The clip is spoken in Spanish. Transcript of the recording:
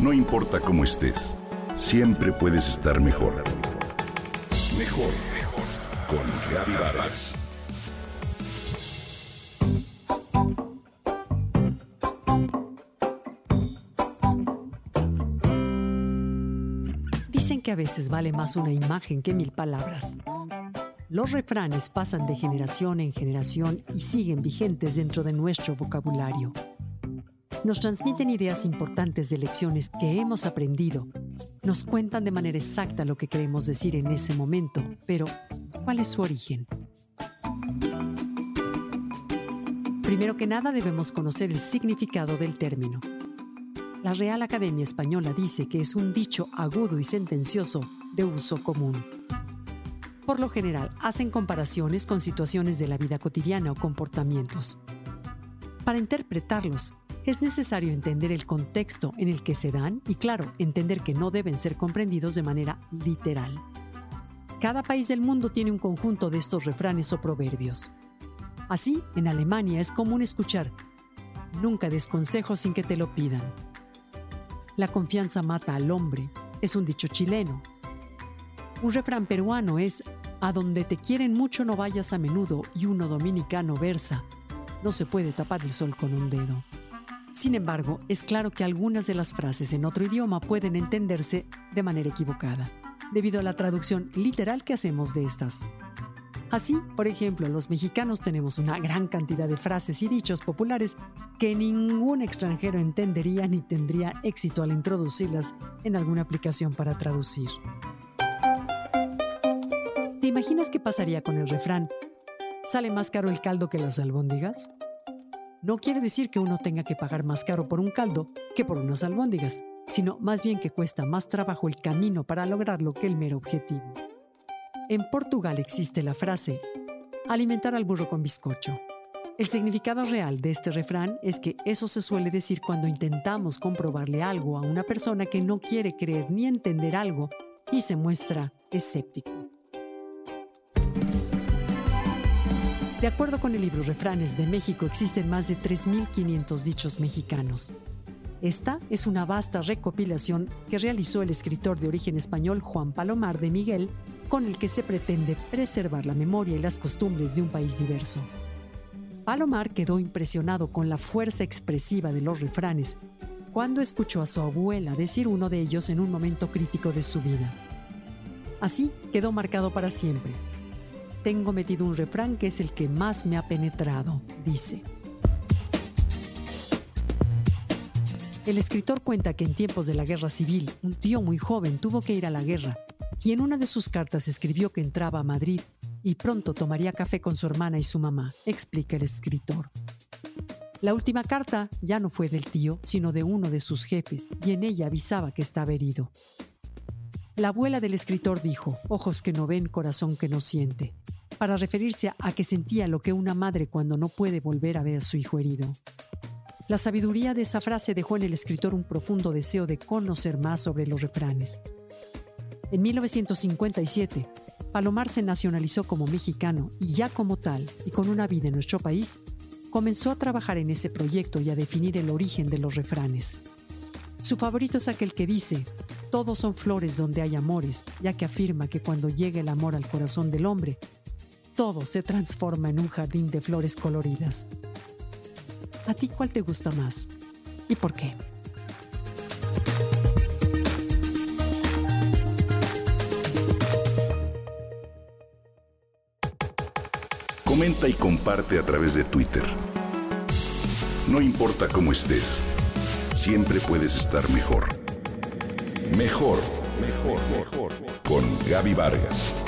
No importa cómo estés, siempre puedes estar mejor. Mejor, mejor. Con Vargas. Dicen que a veces vale más una imagen que mil palabras. Los refranes pasan de generación en generación y siguen vigentes dentro de nuestro vocabulario nos transmiten ideas importantes de lecciones que hemos aprendido, nos cuentan de manera exacta lo que queremos decir en ese momento, pero ¿cuál es su origen? Primero que nada debemos conocer el significado del término. La Real Academia Española dice que es un dicho agudo y sentencioso de uso común. Por lo general, hacen comparaciones con situaciones de la vida cotidiana o comportamientos. Para interpretarlos, es necesario entender el contexto en el que se dan y, claro, entender que no deben ser comprendidos de manera literal. Cada país del mundo tiene un conjunto de estos refranes o proverbios. Así, en Alemania es común escuchar, nunca des consejos sin que te lo pidan. La confianza mata al hombre, es un dicho chileno. Un refrán peruano es, a donde te quieren mucho no vayas a menudo y uno dominicano versa, no se puede tapar el sol con un dedo. Sin embargo, es claro que algunas de las frases en otro idioma pueden entenderse de manera equivocada, debido a la traducción literal que hacemos de estas. Así, por ejemplo, los mexicanos tenemos una gran cantidad de frases y dichos populares que ningún extranjero entendería ni tendría éxito al introducirlas en alguna aplicación para traducir. ¿Te imaginas qué pasaría con el refrán? ¿Sale más caro el caldo que las albóndigas? No quiere decir que uno tenga que pagar más caro por un caldo que por unas albóndigas, sino más bien que cuesta más trabajo el camino para lograrlo que el mero objetivo. En Portugal existe la frase alimentar al burro con bizcocho. El significado real de este refrán es que eso se suele decir cuando intentamos comprobarle algo a una persona que no quiere creer ni entender algo y se muestra escéptico. De acuerdo con el libro Refranes de México, existen más de 3.500 dichos mexicanos. Esta es una vasta recopilación que realizó el escritor de origen español Juan Palomar de Miguel, con el que se pretende preservar la memoria y las costumbres de un país diverso. Palomar quedó impresionado con la fuerza expresiva de los refranes cuando escuchó a su abuela decir uno de ellos en un momento crítico de su vida. Así quedó marcado para siempre tengo metido un refrán que es el que más me ha penetrado, dice. El escritor cuenta que en tiempos de la guerra civil, un tío muy joven tuvo que ir a la guerra y en una de sus cartas escribió que entraba a Madrid y pronto tomaría café con su hermana y su mamá, explica el escritor. La última carta ya no fue del tío, sino de uno de sus jefes, y en ella avisaba que estaba herido. La abuela del escritor dijo, ojos que no ven, corazón que no siente, para referirse a que sentía lo que una madre cuando no puede volver a ver a su hijo herido. La sabiduría de esa frase dejó en el escritor un profundo deseo de conocer más sobre los refranes. En 1957, Palomar se nacionalizó como mexicano y ya como tal, y con una vida en nuestro país, comenzó a trabajar en ese proyecto y a definir el origen de los refranes. Su favorito es aquel que dice, todos son flores donde hay amores, ya que afirma que cuando llega el amor al corazón del hombre, todo se transforma en un jardín de flores coloridas. ¿A ti cuál te gusta más? ¿Y por qué? Comenta y comparte a través de Twitter. No importa cómo estés siempre puedes estar mejor. Mejor, mejor, mejor. Con Gaby Vargas.